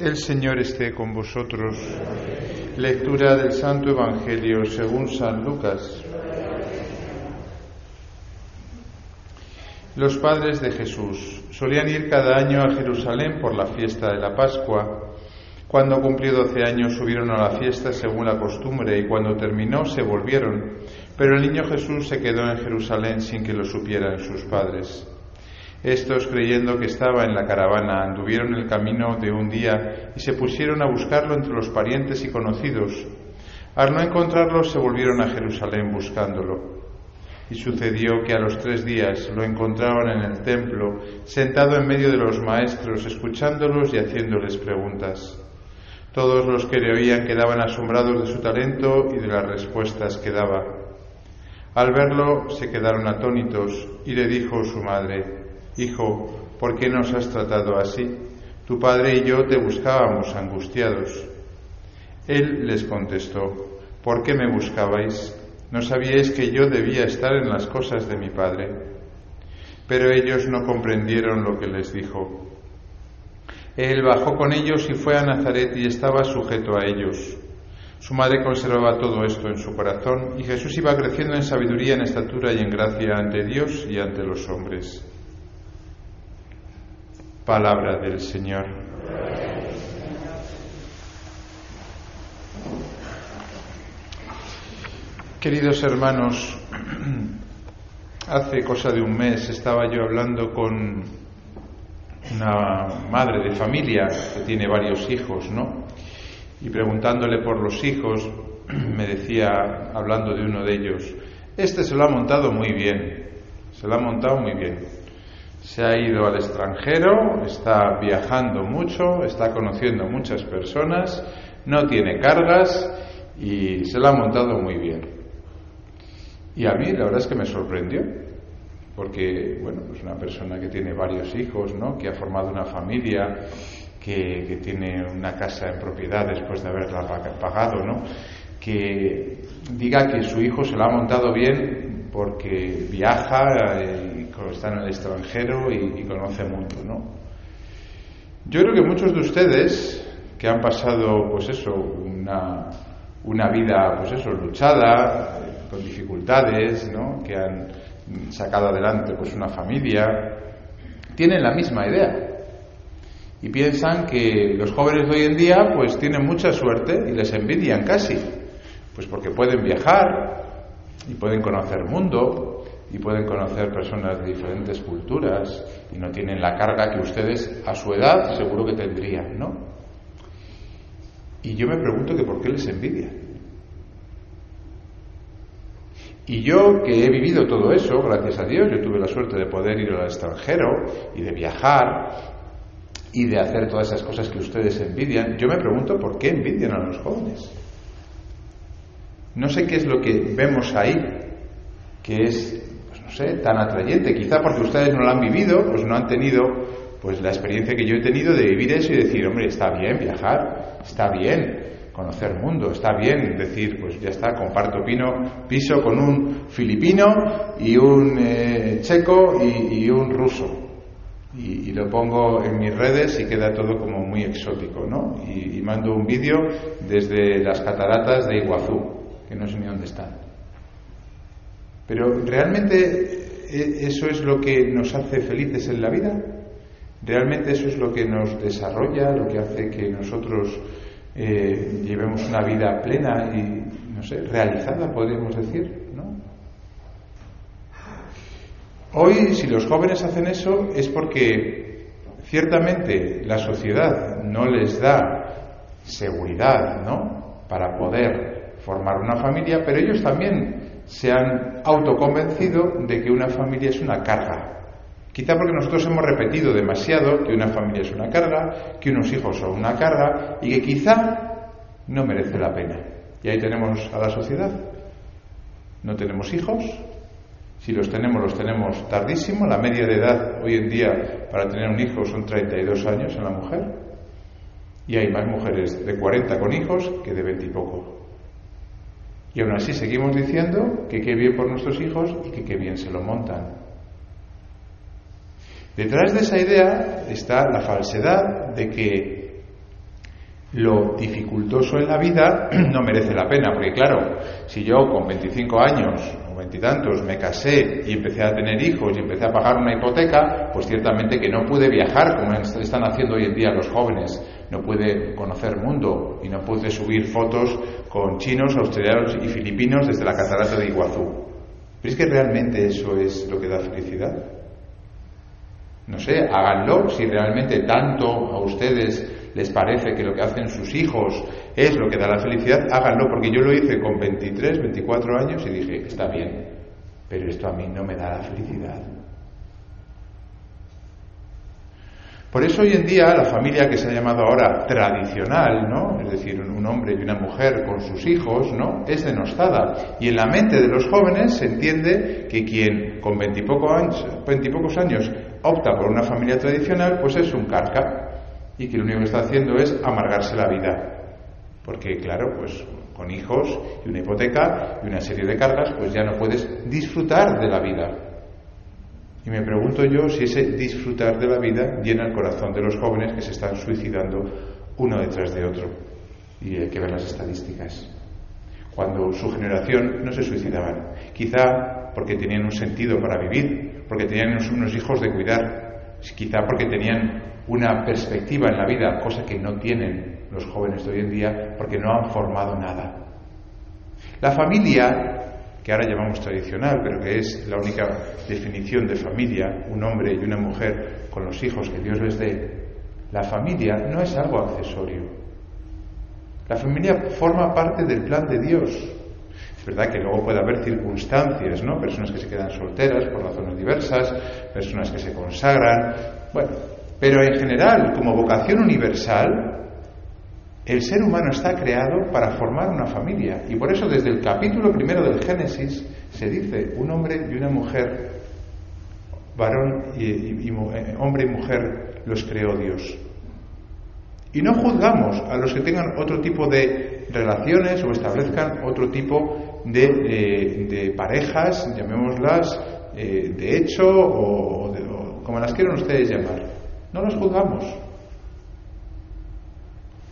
El Señor esté con vosotros. Lectura del Santo Evangelio según San Lucas. Los padres de Jesús solían ir cada año a Jerusalén por la fiesta de la Pascua. Cuando cumplió doce años subieron a la fiesta según la costumbre y cuando terminó se volvieron. Pero el niño Jesús se quedó en Jerusalén sin que lo supieran sus padres. Estos, creyendo que estaba en la caravana, anduvieron el camino de un día y se pusieron a buscarlo entre los parientes y conocidos. Al no encontrarlo, se volvieron a Jerusalén buscándolo. Y sucedió que a los tres días lo encontraron en el templo, sentado en medio de los maestros, escuchándolos y haciéndoles preguntas. Todos los que le oían quedaban asombrados de su talento y de las respuestas que daba. Al verlo se quedaron atónitos y le dijo su madre, Hijo, ¿por qué nos has tratado así? Tu padre y yo te buscábamos angustiados. Él les contestó, ¿por qué me buscabais? ¿No sabíais que yo debía estar en las cosas de mi padre? Pero ellos no comprendieron lo que les dijo. Él bajó con ellos y fue a Nazaret y estaba sujeto a ellos. Su madre conservaba todo esto en su corazón y Jesús iba creciendo en sabiduría, en estatura y en gracia ante Dios y ante los hombres. Palabra del Señor. Queridos hermanos, hace cosa de un mes estaba yo hablando con una madre de familia que tiene varios hijos, ¿no? Y preguntándole por los hijos, me decía, hablando de uno de ellos, este se lo ha montado muy bien, se lo ha montado muy bien. Se ha ido al extranjero, está viajando mucho, está conociendo muchas personas, no tiene cargas y se lo ha montado muy bien. Y a mí la verdad es que me sorprendió, porque, bueno, pues una persona que tiene varios hijos, ¿no? Que ha formado una familia, que, que tiene una casa en propiedad después de haberla pagado, ¿no? Que diga que su hijo se lo ha montado bien porque viaja y está en el extranjero y, y conoce mundo, ¿no? Yo creo que muchos de ustedes que han pasado, pues eso, una, una vida, pues eso, luchada, con dificultades, ¿no? que han sacado adelante pues una familia, tienen la misma idea y piensan que los jóvenes de hoy en día pues tienen mucha suerte y les envidian casi, pues porque pueden viajar y pueden conocer mundo y pueden conocer personas de diferentes culturas y no tienen la carga que ustedes a su edad seguro que tendrían, ¿no? Y yo me pregunto que por qué les envidian. Y yo que he vivido todo eso, gracias a Dios, yo tuve la suerte de poder ir al extranjero y de viajar y de hacer todas esas cosas que ustedes envidian, yo me pregunto por qué envidian a los jóvenes. No sé qué es lo que vemos ahí, que es, pues no sé, tan atrayente. Quizá porque ustedes no lo han vivido, pues no han tenido pues la experiencia que yo he tenido de vivir eso y decir, hombre, está bien viajar, está bien, conocer mundo. Está bien decir, pues ya está, comparto pino, piso con un filipino y un eh, checo y, un ruso. Y, y, lo pongo en mis redes y queda todo como muy exótico, ¿no? Y, y mando un vídeo desde las cataratas de Iguazú, que no sé ni dónde están. Pero realmente eso es lo que nos hace felices en la vida. Realmente eso es lo que nos desarrolla, lo que hace que nosotros eh, llevemos una vida plena y, no sé, realizada, podríamos decir, ¿no? Hoy, si los jóvenes hacen eso, es porque ciertamente la sociedad no les da seguridad, ¿no? Para poder formar una familia, pero ellos también se han autoconvencido de que una familia es una carga, Quizá porque nosotros hemos repetido demasiado que una familia es una carga, que unos hijos son una carga y que quizá no merece la pena. Y ahí tenemos a la sociedad. No tenemos hijos. Si los tenemos, los tenemos tardísimo. La media de edad hoy en día para tener un hijo son 32 años en la mujer. Y hay más mujeres de 40 con hijos que de 20 y poco. Y aún así seguimos diciendo que qué bien por nuestros hijos y que qué bien se lo montan. Detrás de esa idea está la falsedad de que lo dificultoso en la vida no merece la pena, porque claro, si yo con 25 años o veintitantos me casé y empecé a tener hijos y empecé a pagar una hipoteca, pues ciertamente que no pude viajar como están haciendo hoy en día los jóvenes, no puede conocer mundo y no puede subir fotos con chinos, australianos y filipinos desde la catarata de Iguazú. ¿Pero es que realmente eso es lo que da felicidad? No sé, háganlo si realmente tanto a ustedes les parece que lo que hacen sus hijos es lo que da la felicidad, háganlo, porque yo lo hice con 23, 24 años y dije, está bien, pero esto a mí no me da la felicidad. Por eso hoy en día la familia que se ha llamado ahora tradicional, ¿no? Es decir, un hombre y una mujer con sus hijos, ¿no? Es denostada. Y en la mente de los jóvenes se entiende que quien con veintipocos años, opta por una familia tradicional, pues es un carca y que lo único que está haciendo es amargarse la vida. Porque, claro, pues con hijos y una hipoteca y una serie de cargas, pues ya no puedes disfrutar de la vida. Y me pregunto yo si ese disfrutar de la vida llena el corazón de los jóvenes que se están suicidando uno detrás de otro. Y hay que ver las estadísticas. Cuando su generación no se suicidaban, quizá porque tenían un sentido para vivir, porque tenían unos hijos de cuidar, quizá porque tenían una perspectiva en la vida, cosa que no tienen los jóvenes de hoy en día porque no han formado nada. La familia, que ahora llamamos tradicional, pero que es la única definición de familia, un hombre y una mujer con los hijos que Dios les dé, la familia no es algo accesorio. La familia forma parte del plan de Dios. Es verdad que luego puede haber circunstancias, ¿no? Personas que se quedan solteras por razones diversas, personas que se consagran. Bueno, pero en general, como vocación universal, el ser humano está creado para formar una familia. Y por eso desde el capítulo primero del Génesis se dice, un hombre y una mujer, varón y, eh, hombre y mujer los creó Dios. Y no juzgamos a los que tengan otro tipo de relaciones o establezcan otro tipo de, eh, parejas, llamémoslas, eh, de hecho o, o como las quieran ustedes llamar. No los juzgamos.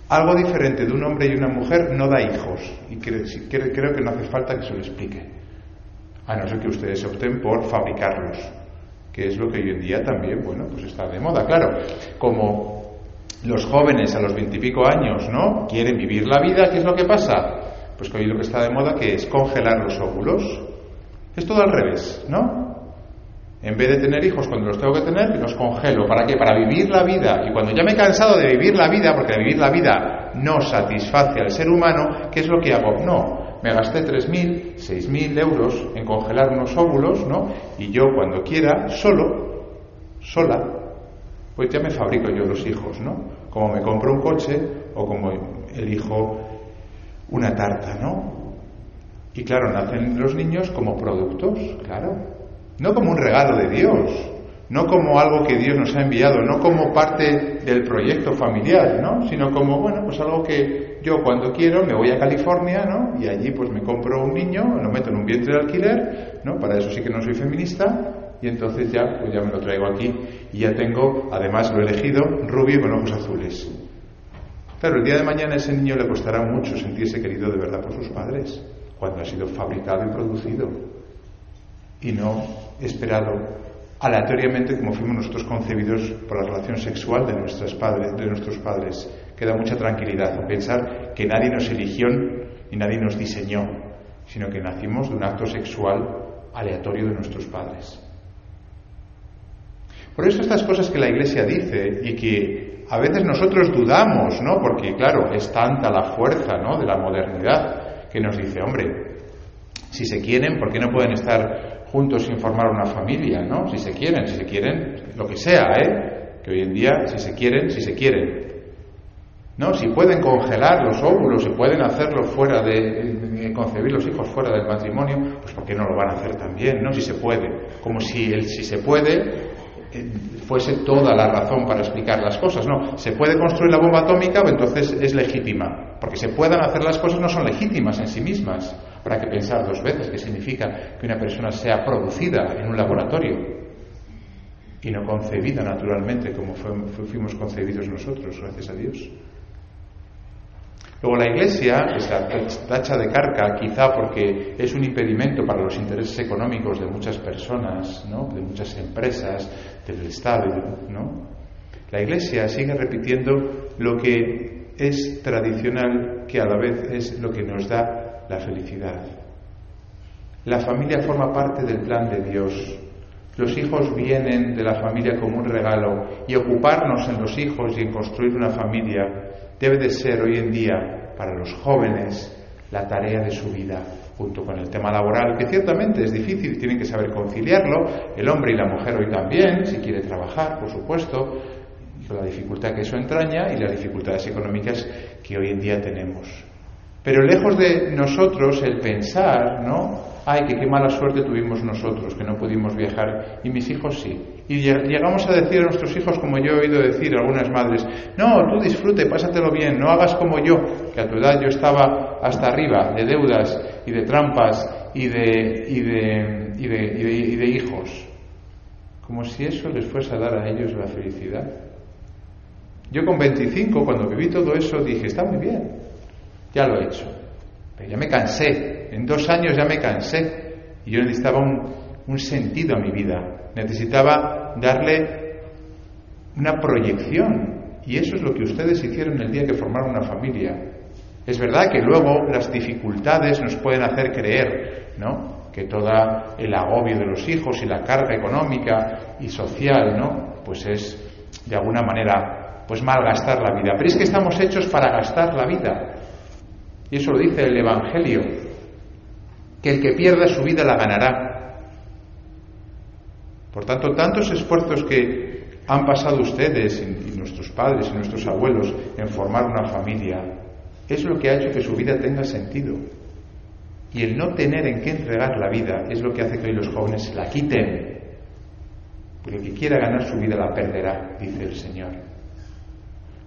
Algo diferente de un hombre y una mujer no da hijos. Y creo, que no hace falta que se lo explique. A no ser que ustedes opten por fabricarlos. Que es lo que hoy en día también, bueno, pues está de moda. Claro, como los jóvenes a los veintipico años, ¿no? Quieren vivir la vida, ¿qué es lo que pasa? Pues que hoy lo que está de moda que es congelar los óvulos. Es todo al revés, ¿no? En vez de tener hijos cuando los tengo que tener, los congelo. ¿Para qué? Para vivir la vida. Y cuando ya me he cansado de vivir la vida, porque vivir la vida no satisface al ser humano, ¿qué es lo que hago? No, me gasté 3.000, 6.000 euros en congelar unos óvulos, ¿no? Y yo cuando quiera, solo, sola, pues ya me fabrico yo los hijos, ¿no? Como me compro un coche o como elijo una tarta, ¿no? Y claro, nacen los niños como productos, claro no como un regalo de Dios, no como algo que Dios nos ha enviado, no como parte del proyecto familiar, ¿no? Sino como, bueno, pues algo que yo cuando quiero me voy a California, ¿no? Y allí pues me compro un niño, lo meto en un vientre de alquiler, ¿no? Para eso sí que no soy feminista, y entonces ya, pues ya me lo traigo aquí y ya tengo, además lo he elegido, rubio con ojos azules. Claro, el día de mañana a ese niño le costará mucho sentirse querido de verdad por sus padres, cuando ha sido fabricado y producido y no esperado aleatoriamente como fuimos nosotros concebidos por la relación sexual de, nuestros padres, de nuestros padres. Queda mucha tranquilidad pensar que nadie nos eligió y nadie nos diseñó, sino que nacimos de un acto sexual aleatorio de nuestros padres. Por eso estas cosas que la Iglesia dice y que a veces nosotros dudamos, ¿no? Porque claro, es tanta la fuerza, ¿no? de la modernidad que nos dice, hombre, si se quieren, ¿por qué no pueden estar juntos sin formar una familia, ¿no? Si se quieren, si se quieren, lo que sea, ¿eh? Que hoy en día, si se quieren, si se quieren. ¿No? Si pueden congelar los óvulos, si pueden hacerlo fuera de, concebir los hijos fuera del matrimonio, pues ¿por qué no lo van a hacer también, ¿no? Si se puede. Como si el si se puede eh, fuese toda la razón para explicar las cosas. No, se puede construir la bomba atómica, pues entonces es legítima. Porque se puedan hacer las cosas no son legítimas en sí mismas. Habrá que pensar dos veces qué significa que una persona sea producida en un laboratorio y no concebida naturalmente como fuimos concebidos nosotros, gracias a Dios. Luego la Iglesia, que se tacha de carca, quizá porque es un impedimento para los intereses económicos de muchas personas, ¿no? de muchas empresas, del Estado, ¿no? La Iglesia sigue repitiendo lo que es tradicional, que a la vez es lo que nos da la felicidad. La familia forma parte del plan de Dios. Los hijos vienen de la familia como un regalo y ocuparnos en los hijos y en construir una familia debe de ser hoy en día para los jóvenes la tarea de su vida, junto con el tema laboral, que ciertamente es difícil, tienen que saber conciliarlo, el hombre y la mujer hoy también, si quiere trabajar, por supuesto, y la dificultad que eso entraña y las dificultades económicas que hoy en día tenemos. Pero lejos de nosotros el pensar, ¿no? ay, que qué mala suerte tuvimos nosotros, que no pudimos viajar, y mis hijos sí. Y llegamos a decir a nuestros hijos, como yo he oído decir a algunas madres, no, tú disfrute, pásatelo bien, no hagas como yo, que a tu edad yo estaba hasta arriba de deudas y de trampas y de, y de, y de, y de hijos. Como si eso les fuese a dar a ellos la felicidad. Yo con 25, cuando viví todo eso, dije, está muy bien, ya lo he hecho. Pero ya me cansé, en dos años ya me cansé y yo necesitaba un, un sentido a mi vida, necesitaba darle una proyección y eso es lo que ustedes hicieron el día que formaron una familia. Es verdad que luego las dificultades nos pueden hacer creer, ¿no? Que todo el agobio de los hijos y la carga económica y social, ¿no? Pues es de alguna manera pues malgastar la vida. Pero es que estamos hechos para gastar la vida. Y eso lo dice el Evangelio, que el que pierda su vida la ganará. Por tanto, tantos esfuerzos que han pasado ustedes y nuestros padres y nuestros abuelos en formar una familia, es lo que ha hecho que su vida tenga sentido. Y el no tener en qué entregar la vida es lo que hace que hoy los jóvenes la quiten. Porque el que quiera ganar su vida la perderá, dice el Señor.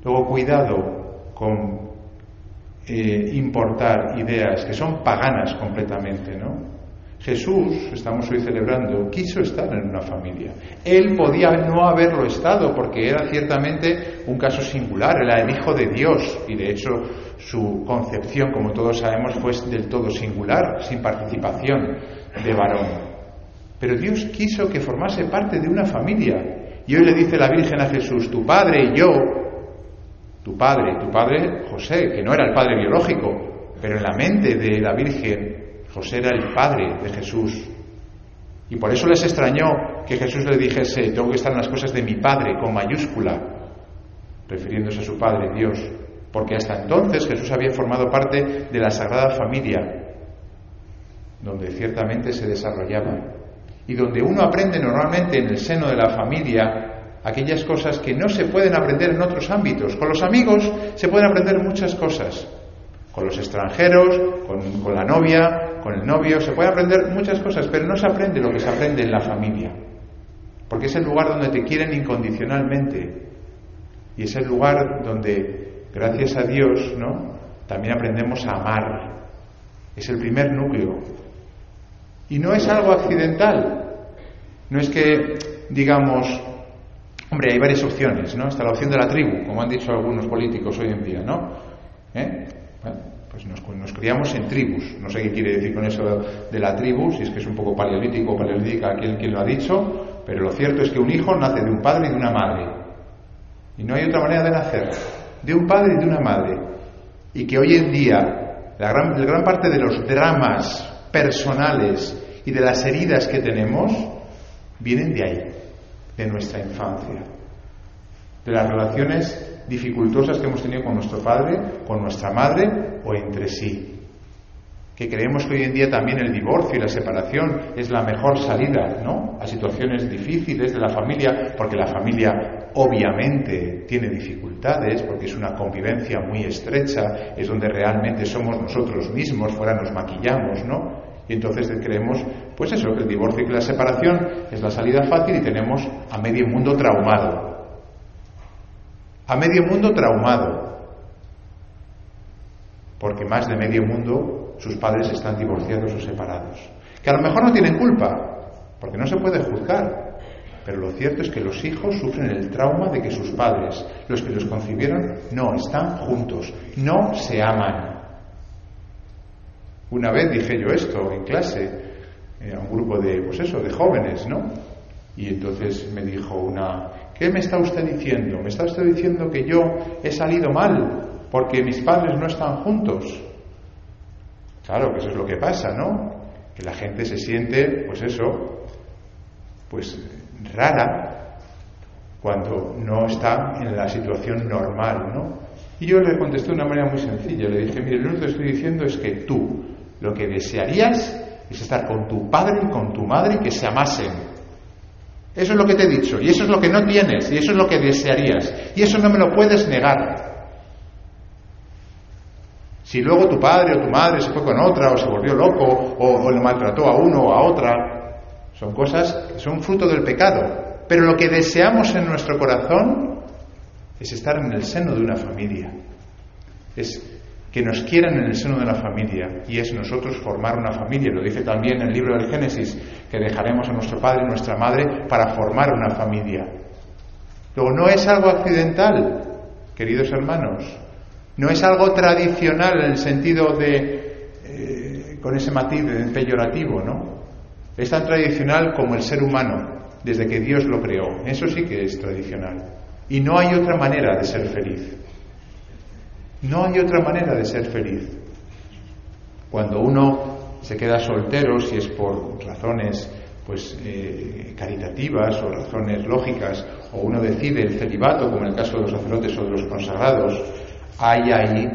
Luego, cuidado con eh, importar ideas que son paganas completamente, ¿no? Jesús, estamos hoy celebrando, quiso estar en una familia. Él podía no haberlo estado porque era ciertamente un caso singular, era el Hijo de Dios y de hecho su concepción, como todos sabemos, fue del todo singular, sin participación de varón. Pero Dios quiso que formase parte de una familia. Y hoy le dice la Virgen a Jesús, tu padre y yo tu padre, tu padre José, que no era el padre biológico, pero en la mente de la Virgen, José era el padre de Jesús. Y por eso les extrañó que Jesús le dijese, tengo que estar en las cosas de mi padre, con mayúscula, refiriéndose a su padre, Dios, porque hasta entonces Jesús había formado parte de la Sagrada Familia, donde ciertamente se desarrollaba, y donde uno aprende normalmente en el seno de la familia aquellas cosas que no se pueden aprender en otros ámbitos. Con los amigos se pueden aprender muchas cosas. Con los extranjeros, con, la novia, con el novio, se pueden aprender muchas cosas, pero no se aprende lo que se aprende en la familia. Porque es el lugar donde te quieren incondicionalmente. Y es el lugar donde, gracias a Dios, ¿no? También aprendemos a amar. Es el primer núcleo. Y no es algo accidental. No es que, digamos, Hombre, hay varias opciones, ¿no? Está la opción de la tribu, como han dicho algunos políticos hoy en día, ¿no? ¿Eh? Bueno, pues nos, criamos en tribus. No sé qué quiere decir con eso de la tribu, si es que es un poco paleolítico o paleolítica quien, quien lo ha dicho, pero lo cierto es que un hijo nace de un padre y de una madre. Y no hay otra manera de nacer. De un padre y de una madre. Y que hoy en día, la gran, la gran parte de los dramas personales y de las heridas que tenemos vienen de ahí de nuestra infancia, de las relaciones dificultosas que hemos tenido con nuestro padre, con nuestra madre o entre sí. Que creemos que hoy en día también el divorcio y la separación es la mejor salida, ¿no? A situaciones difíciles de la familia, porque la familia obviamente tiene dificultades, porque es una convivencia muy estrecha, es donde realmente somos nosotros mismos, fuera nos maquillamos, ¿no? Y entonces creemos, pues eso, que el divorcio y la separación es la salida fácil y tenemos a medio mundo traumado. A medio mundo traumado. Porque más de medio mundo sus padres están divorciados o separados. Que a lo mejor no tienen culpa, porque no se puede juzgar. Pero lo cierto es que los hijos sufren el trauma de que sus padres, los que los concibieron, no están juntos, no se aman. Una vez dije yo esto en clase eh, a un grupo de, pues eso, de jóvenes, ¿no? Y entonces me dijo una, ¿qué me está usted diciendo? ¿Me está usted diciendo que yo he salido mal porque mis padres no están juntos? Claro que eso es lo que pasa, ¿no? Que la gente se siente, pues eso, pues rara cuando no está en la situación normal, ¿no? Y yo le contesté de una manera muy sencilla, le dije, mire, lo que estoy diciendo es que tú lo que desearías es estar con tu padre y con tu madre que se amasen. Eso es lo que te he dicho, y eso es lo que no tienes, y eso es lo que desearías, y eso no me lo puedes negar. Si luego tu padre o tu madre se fue con otra, o se volvió loco, o, o le maltrató a uno o a otra, son cosas que son fruto del pecado. Pero lo que deseamos en nuestro corazón es estar en el seno de una familia. Es que nos quieran en el seno de una familia y es nosotros formar una familia. Lo dice también el libro del Génesis, que dejaremos a nuestro padre y nuestra madre para formar una familia. Luego, no es algo accidental, queridos hermanos, no es algo tradicional en el sentido de, eh, con ese matiz peyorativo, ¿no? Es tan tradicional como el ser humano, desde que Dios lo creó. Eso sí que es tradicional. Y no hay otra manera de ser feliz. No hay otra manera de ser feliz. Cuando uno se queda soltero, si es por razones pues eh, caritativas o razones lógicas, o uno decide el celibato, como en el caso de los sacerdotes o de los consagrados, hay ahí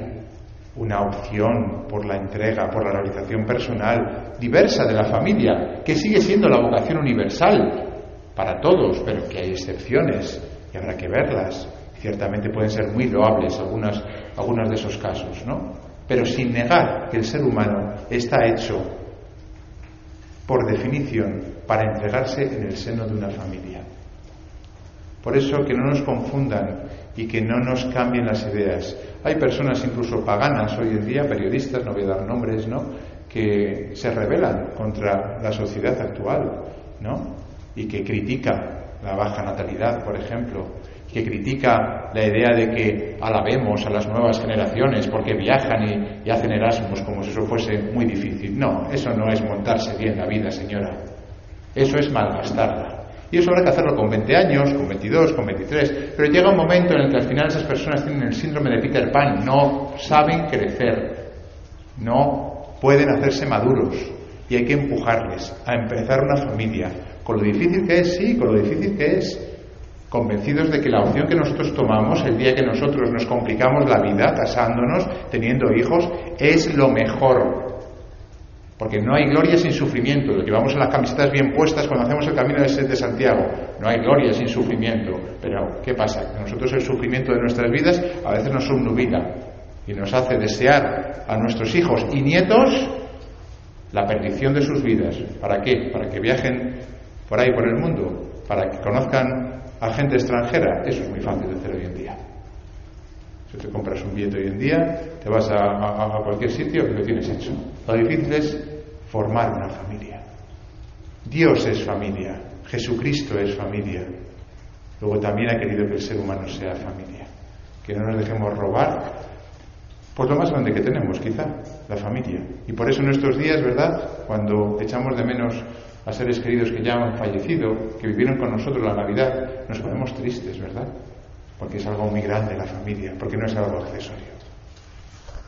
una opción por la entrega, por la realización personal diversa de la familia, que sigue siendo la vocación universal para todos, pero que hay excepciones y habrá que verlas. Ciertamente pueden ser muy loables algunas, algunos de esos casos, ¿no? Pero sin negar que el ser humano está hecho, por definición, para entregarse en el seno de una familia. Por eso que no nos confundan y que no nos cambien las ideas. Hay personas incluso paganas hoy en día, periodistas, no voy a dar nombres, ¿no? que se rebelan contra la sociedad actual, ¿no? y que critican la baja natalidad, por ejemplo, que critica la idea de que alabemos a las nuevas generaciones porque viajan y, hacen Erasmus como si eso fuese muy difícil. No, eso no es montarse bien la vida, señora. Eso es malgastarla. Y eso habrá que hacerlo con 20 años, con 22, con 23. Pero llega un momento en el que al final esas personas tienen el síndrome de Peter Pan. No saben crecer. No pueden hacerse maduros. Y hay que empujarles a empezar una familia. Con lo difícil que es, sí, con lo difícil que es convencidos de que la opción que nosotros tomamos el día que nosotros nos complicamos la vida casándonos, teniendo hijos, es lo mejor. Porque no hay gloria sin sufrimiento. Lo llevamos en las camisetas bien puestas cuando hacemos el camino de de Santiago. No hay gloria sin sufrimiento. Pero, ¿qué pasa? Que nosotros el sufrimiento de nuestras vidas a veces nos subnubila y nos hace desear a nuestros hijos y nietos la perdición de sus vidas. ¿Para qué? Para que viajen por ahí por el mundo, para que conozcan a gente extranjera, eso es muy fácil de hacer hoy en día. Si te compras un billete hoy en día, te vas a, cualquier sitio y lo tienes hecho. Lo difícil es formar una familia. Dios es familia, Jesucristo es familia. Luego también ha querido que el ser humano sea familia. Que no nos dejemos robar, pues lo más grande que tenemos, quizá, la familia. Y por eso en nuestros días, ¿verdad? Cuando echamos de menos a seres queridos que ya han fallecido, que vivieron con nosotros la Navidad, nos ponemos tristes, ¿verdad? Porque es algo muy grande la familia, porque no es algo accesorio.